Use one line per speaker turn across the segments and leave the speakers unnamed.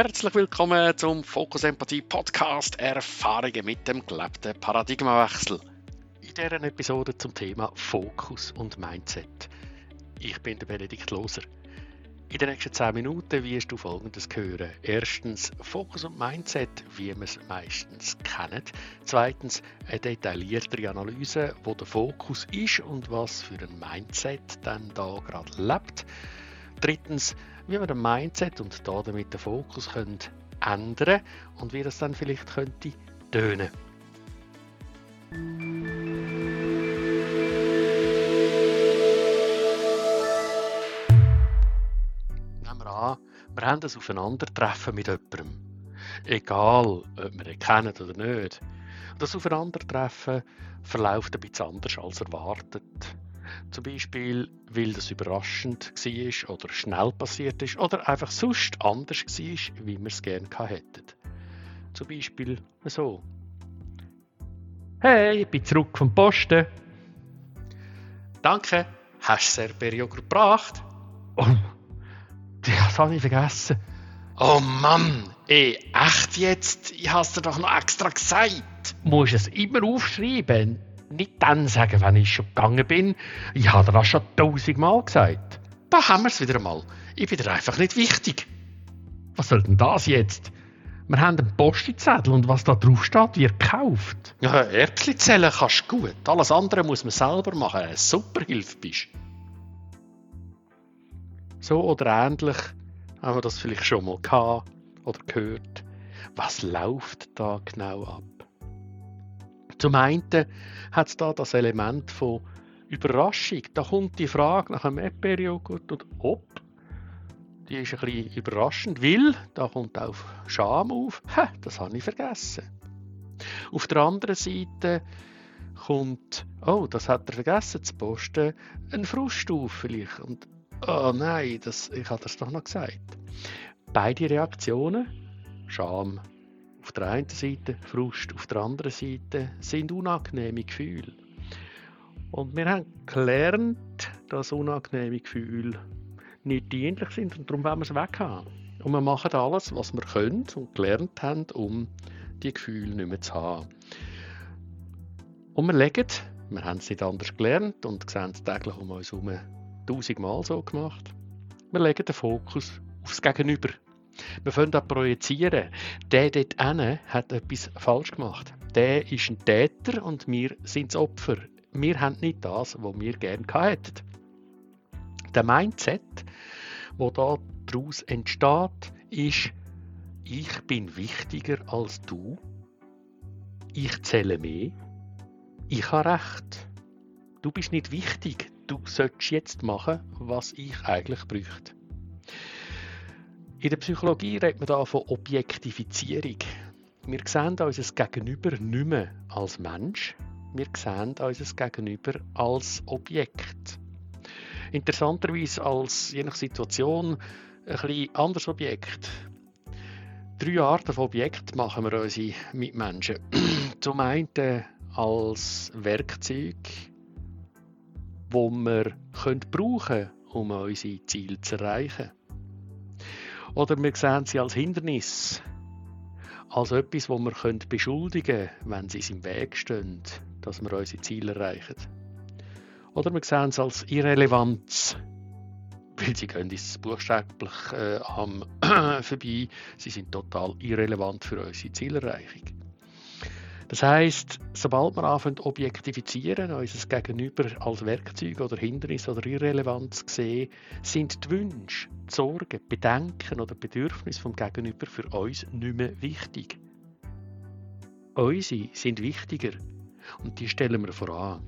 Herzlich willkommen zum Fokus Empathie Podcast Erfahrungen mit dem gelebten Paradigmawechsel. In dieser Episode zum Thema Fokus und Mindset. Ich bin der Benedikt Loser. In den nächsten 10 Minuten wirst du folgendes hören. Erstens Fokus und Mindset, wie wir es meistens kennen. Zweitens eine detailliertere Analyse, wo der Fokus ist und was für ein Mindset dann da gerade lebt. Drittens, wie wir den Mindset und damit den Fokus können ändern und wie das dann vielleicht könnte tönen. an, wir haben ein Aufeinandertreffen mit jemandem. Egal, ob wir ihn kennen oder nicht. Das Aufeinandertreffen verläuft ein bisschen anders als erwartet. Zum Beispiel, weil das überraschend war oder schnell passiert ist oder einfach sonst anders war, wie wir es gerne hätten. Zum Beispiel so. Hey, ich bin zurück vom Posten. Danke, hast du Serperio gebracht? Oh, das habe ich vergessen. Oh Mann, ey, echt jetzt? Ich habe es dir doch noch extra gesagt. Musst es immer aufschreiben? Nicht dann sagen, wenn ich schon gegangen bin. Ich habe das schon tausendmal gesagt. Da haben wir es wieder einmal. Ich bin dir einfach nicht wichtig. Was soll denn das jetzt? Wir haben einen Postizettel und was da drauf steht, wird gekauft. Ja, Erbsli zählen kannst du gut. Alles andere muss man selber machen. Eine super Hilfe bist. So oder ähnlich haben wir das vielleicht schon mal gehabt oder gehört. Was läuft da genau ab? Zum einen hat es da das Element von Überraschung. Da kommt die Frage nach einem Erdbeerjoghurt oder ob. Die ist ein bisschen überraschend, weil da kommt auch Scham auf. Ha, das habe ich vergessen. Auf der anderen Seite kommt, oh, das hat er vergessen zu posten, ein Frust auf vielleicht. Und oh nein, das, ich habe das doch noch gesagt. Beide Reaktionen, Scham auf der einen Seite, Frust auf der anderen Seite, sind unangenehme Gefühle. Und wir haben gelernt, dass unangenehme Gefühle nicht dienlich sind und darum wollen wir es weghaben. Und wir machen alles, was wir können und gelernt haben, um die Gefühle nicht mehr zu haben. Und wir legen, wir haben es nicht anders gelernt und sehen es täglich um uns herum tausendmal so gemacht. Wir legen den Fokus aufs Gegenüber. Wir können da projizieren. Der dort hinten hat etwas falsch gemacht. Der ist ein Täter und wir sind das Opfer. Wir haben nicht das, was wir gerne hätten. Der Mindset, da daraus entsteht, ist, ich bin wichtiger als du, ich zähle mehr, ich habe recht. Du bist nicht wichtig, du solltest jetzt machen, was ich eigentlich bräuchte. In der Psychologie redet man da von Objektifizierung. Wir sehen unser Gegenüber nicht mehr als Mensch, wir sehen unser Gegenüber als Objekt. Interessanterweise als je nach Situation ein bisschen anderes Objekt. Drei Arten von Objekt machen wir unsere Mitmenschen. Zum einen als Werkzeug, wo wir können brauchen um unsere Ziele zu erreichen. Oder wir sehen sie als Hindernis, als etwas, das wir beschuldigen können, wenn sie im Weg stehen, dass wir unsere Ziele erreichen. Oder wir sehen es als Irrelevanz, weil sie gehen uns buchstäblich äh, am vorbei. Sie sind total irrelevant für unsere Zielerreichung. Das heißt, sobald wir anfangen objektifizieren, unser Gegenüber als Werkzeug oder Hindernis oder Irrelevanz sehen, sind die Wünsche, die Sorgen, Bedenken oder Bedürfnisse vom Gegenüber für uns nicht mehr wichtig. Unsere sind wichtiger und die stellen wir voran.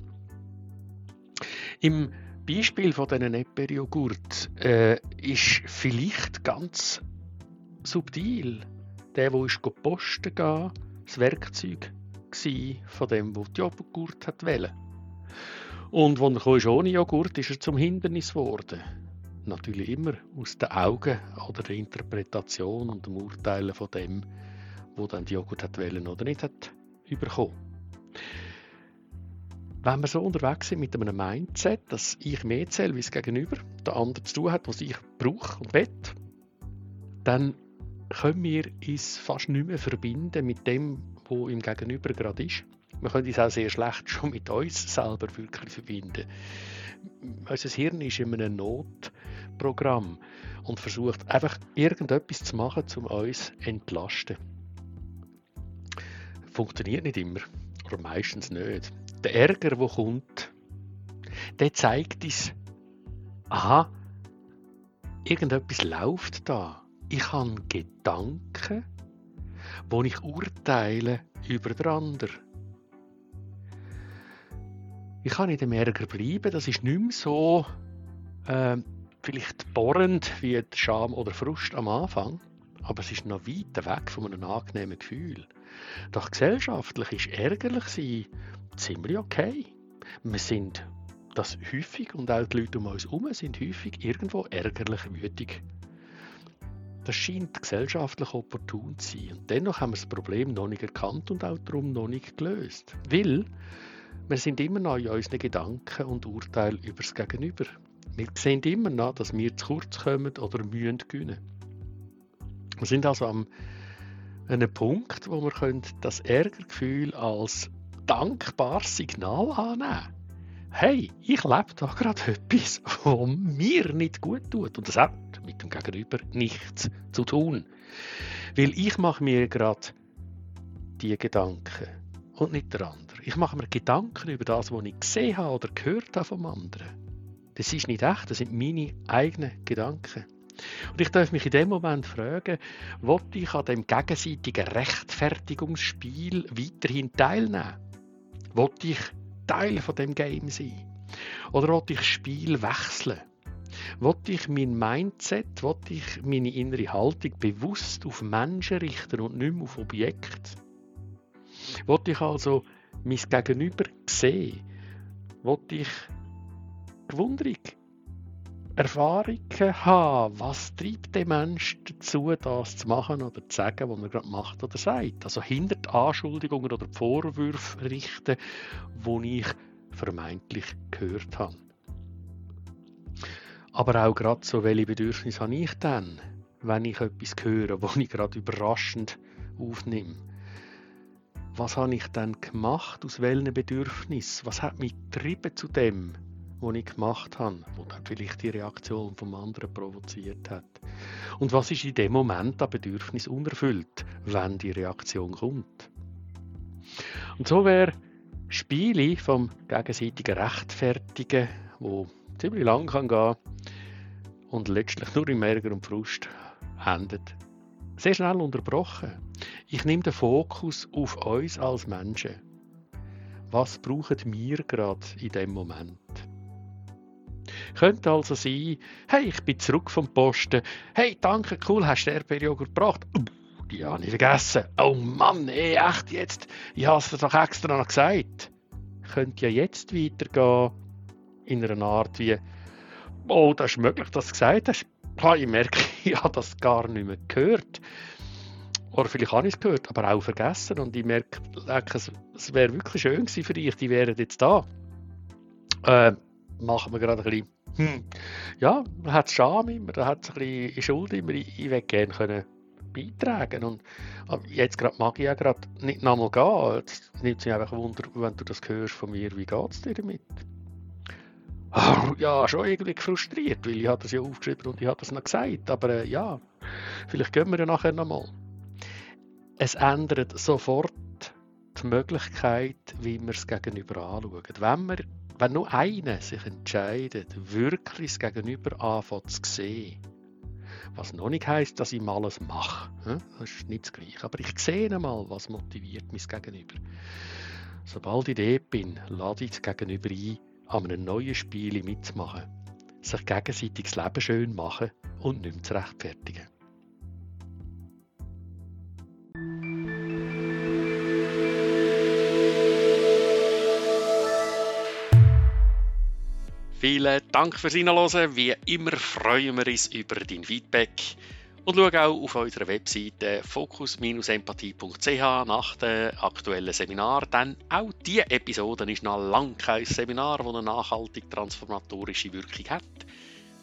Im Beispiel von diesen Epper-Joghurt äh, ist vielleicht ganz subtil der, der ist posten gehen, das Werkzeug von dem, der die Joghurt hat wollte. Und als er kam, ohne Joghurt ist er zum Hindernis geworden. Natürlich immer aus den Augen oder der Interpretation und dem Urteilen von dem, wo dann die Joghurt hat wollen oder nicht hat bekommen. Wenn wir so unterwegs sind mit einem Mindset, dass ich mehr zähle, wie es gegenüber der andere zu tun hat, was ich brauche und will, dann können wir uns fast nicht mehr verbinden mit dem, wo im Gegenüber gerade ist. Wir können uns auch sehr schlecht schon mit uns selber wirklich verbinden. Unser Hirn ist in einem Notprogramm und versucht einfach irgendetwas zu machen, um uns zu entlasten. Funktioniert nicht immer, oder meistens nicht. Der Ärger, der kommt, der zeigt uns, aha, irgendetwas läuft da. Ich habe Gedanken, wo ich urteile über den anderen. Ich kann in dem Ärger bleiben, das ist nicht mehr so äh, vielleicht bohrend wie Scham oder Frust am Anfang, aber es ist noch weit weg von einem angenehmen Gefühl. Doch gesellschaftlich ist ärgerlich sein ziemlich okay. Wir sind das häufig und auch die Leute um uns herum sind häufig irgendwo ärgerlich wütig. Das scheint gesellschaftlich opportun zu sein. Und dennoch haben wir das Problem noch nicht erkannt und auch darum noch nicht gelöst. Weil wir sind immer noch in unseren Gedanken und Urteilen über das Gegenüber. Wir sehen immer noch, dass wir zu kurz kommen oder mühen gewinnen. Wir sind also am einem Punkt, wo wir das Ärgergefühl als dankbares Signal annehmen können hey, ich lebe da gerade etwas, was mir nicht gut tut. Und das hat mit dem Gegenüber nichts zu tun. Weil ich mache mir gerade die Gedanken und nicht der andere. Ich mache mir Gedanken über das, was ich gesehen habe oder gehört habe vom anderen. Das ist nicht echt, das sind meine eigenen Gedanken. Und ich darf mich in dem Moment fragen, wollte ich an dem gegenseitigen Rechtfertigungsspiel weiterhin teilnehmen? Wollte ich Teil von dem Game sein? Oder wollte ich das Spiel wechseln? Wollte ich mein Mindset, wollte ich meine innere Haltung bewusst auf Menschen richten und nicht mehr auf Objekte? Wollte ich also mein Gegenüber sehen? Wollte ich gewundrig Erfahrungen haben, was treibt den Menschen dazu, das zu machen oder zu sagen, was er gerade macht oder sagt. Also hinter die Anschuldigungen oder die Vorwürfe richten, die ich vermeintlich gehört habe. Aber auch gerade so, welche Bedürfnisse habe ich dann, wenn ich etwas höre, was ich gerade überraschend aufnehme? Was habe ich dann gemacht? Aus welchen Bedürfnissen? Was hat mich getrieben zu dem? die ich gemacht habe, wo dann vielleicht die Reaktion vom anderen provoziert hat. Und was ist in dem Moment an Bedürfnis unerfüllt, wenn die Reaktion kommt? Und so wäre Spiele vom gegenseitigen Rechtfertigen, wo ziemlich lang kann gehen und letztlich nur im Ärger und Frust endet, sehr schnell unterbrochen. Ich nehme den Fokus auf uns als Menschen. Was brauchen wir gerade in dem Moment? Könnte also sein, hey, ich bin zurück vom Posten. Hey, danke, cool, hast du Erdbeerjoghurt gebracht? Die habe ich vergessen. Oh Mann, ey, echt jetzt? Ich habe es doch extra noch gesagt. Könnte ja jetzt weitergehen in einer Art wie, oh, das ist möglich, dass du gesagt hast. Ich merke, ich habe das gar nicht mehr gehört. Oder vielleicht habe ich es gehört, aber auch vergessen. Und ich merke, es, wäre wirklich schön gewesen für dich, die wären jetzt da. Äh, machen wir gerade ein bisschen hm. Ja, man hat Scham immer, man hat ein bisschen Schuld immer. Ich, will gerne können beitragen und jetzt gerade mag ich ja gerade nicht nochmal gehen. Es nimmt sich einfach Wunder, wenn du das hörst von mir, wie geht es dir damit? Ja, schon irgendwie frustriert, weil ich habe das ja aufgeschrieben und ich habe das noch gesagt. Aber äh, ja, vielleicht gehen wir ja nachher nochmal. Es ändert sofort die Möglichkeit, wie wir es gegenüber anschauen. Wenn wir wenn nur einer sich entscheidet, wirklich das Gegenüber anfängt zu sehen, was noch nicht heisst, dass ich alles mache. Das ist nicht das Gleiche. Aber ich sehe einmal, was motiviert mein Gegenüber. Sobald ich dort bin, lade ich das Gegenüber ein, an einem neuen Spiel mitzumachen. Sich gegenseitig das Leben schön machen und nicht mehr zu rechtfertigen. Vielen Dank fürs Reinhören. Wie immer freuen wir uns über dein Feedback. Und schau auch auf unserer Webseite fokus-empathie.ch nach dem aktuellen Seminar, denn auch diese Episode ist noch lange kein Seminar, das eine nachhaltig transformatorische Wirkung hat.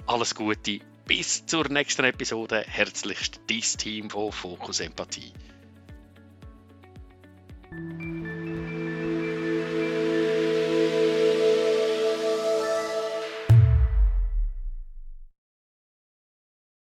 Alles Gute bis zur nächsten Episode. Herzlichst dein Team von Fokus Empathie.